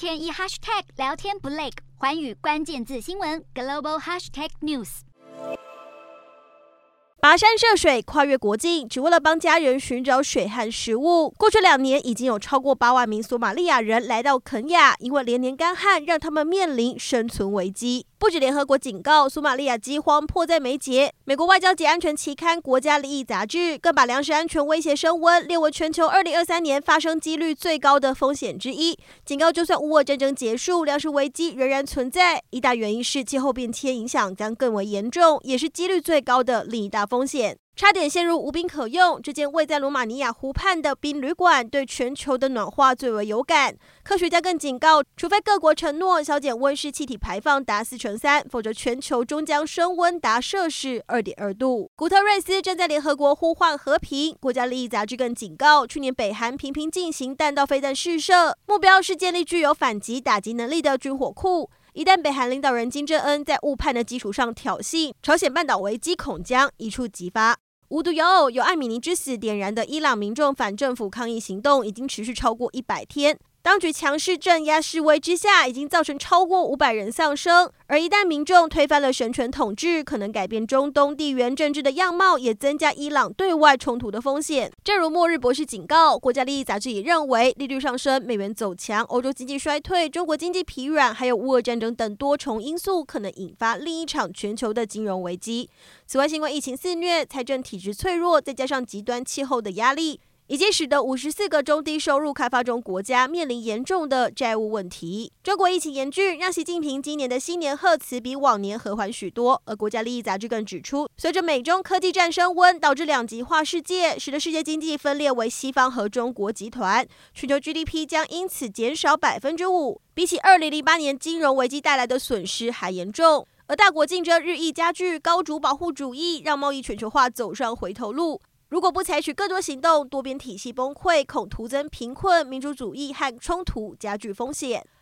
天一 hashtag 聊天不累，寰宇关键字新闻 global hashtag news。跋山涉水，跨越国境，只为了帮家人寻找水和食物。过去两年，已经有超过八万名索马利亚人来到肯亚，因为连年干旱，让他们面临生存危机。不止联合国警告索马利亚饥荒迫在眉睫，美国外交及安全期刊《国家利益》杂志更把粮食安全威胁升温列为全球二零二三年发生几率最高的风险之一，警告就算乌俄战争结束，粮食危机仍然存在。一大原因是气候变迁影响将更为严重，也是几率最高的另一大风险。差点陷入无冰可用。这间位在罗马尼亚湖畔的冰旅馆对全球的暖化最为有感。科学家更警告，除非各国承诺削减温室气体排放达四成三，否则全球终将升温达摄氏二点二度。古特瑞斯正在联合国呼唤和平。国家利益杂志更警告，去年北韩频频进行弹道飞弹试射，目标是建立具有反击打击能力的军火库。一旦北韩领导人金正恩在误判的基础上挑衅，朝鲜半岛危机恐将一触即发。无独有偶，由艾米尼之死点燃的伊朗民众反政府抗议行动已经持续超过一百天。当局强势镇压示威之下，已经造成超过五百人丧生。而一旦民众推翻了神权统治，可能改变中东地缘政治的样貌，也增加伊朗对外冲突的风险。正如末日博士警告，国家利益杂志也认为，利率上升、美元走强、欧洲经济衰退、中国经济疲软，还有乌俄战争等多重因素，可能引发另一场全球的金融危机。此外，新冠疫情肆虐，财政体制脆弱，再加上极端气候的压力。已经使得五十四个中低收入开发中国家面临严重的债务问题。中国疫情严峻，让习近平今年的新年贺词比往年和缓许多。而国家利益杂志更指出，随着美中科技战升温，导致两极化世界，使得世界经济分裂为西方和中国集团，全球 GDP 将因此减少百分之五，比起二零零八年金融危机带来的损失还严重。而大国竞争日益加剧，高主保护主义让贸易全球化走上回头路。如果不采取更多行动，多边体系崩溃，恐徒增贫困、民主主义和冲突加剧风险。